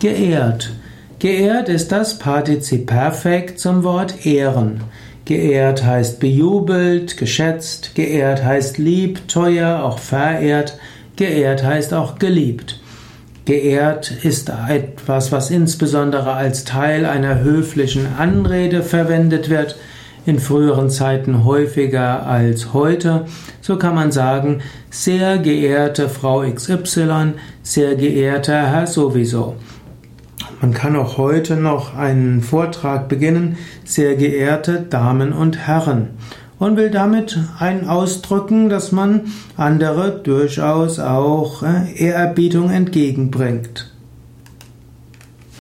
Geehrt. Geehrt ist das Partizip Perfekt zum Wort ehren. Geehrt heißt bejubelt, geschätzt, geehrt heißt lieb, teuer, auch verehrt, geehrt heißt auch geliebt. Geehrt ist etwas, was insbesondere als Teil einer höflichen Anrede verwendet wird, in früheren Zeiten häufiger als heute. So kann man sagen, sehr geehrte Frau XY, sehr geehrter Herr sowieso. Man kann auch heute noch einen Vortrag beginnen, sehr geehrte Damen und Herren, und will damit ein ausdrücken, dass man andere durchaus auch äh, Ehrerbietung entgegenbringt.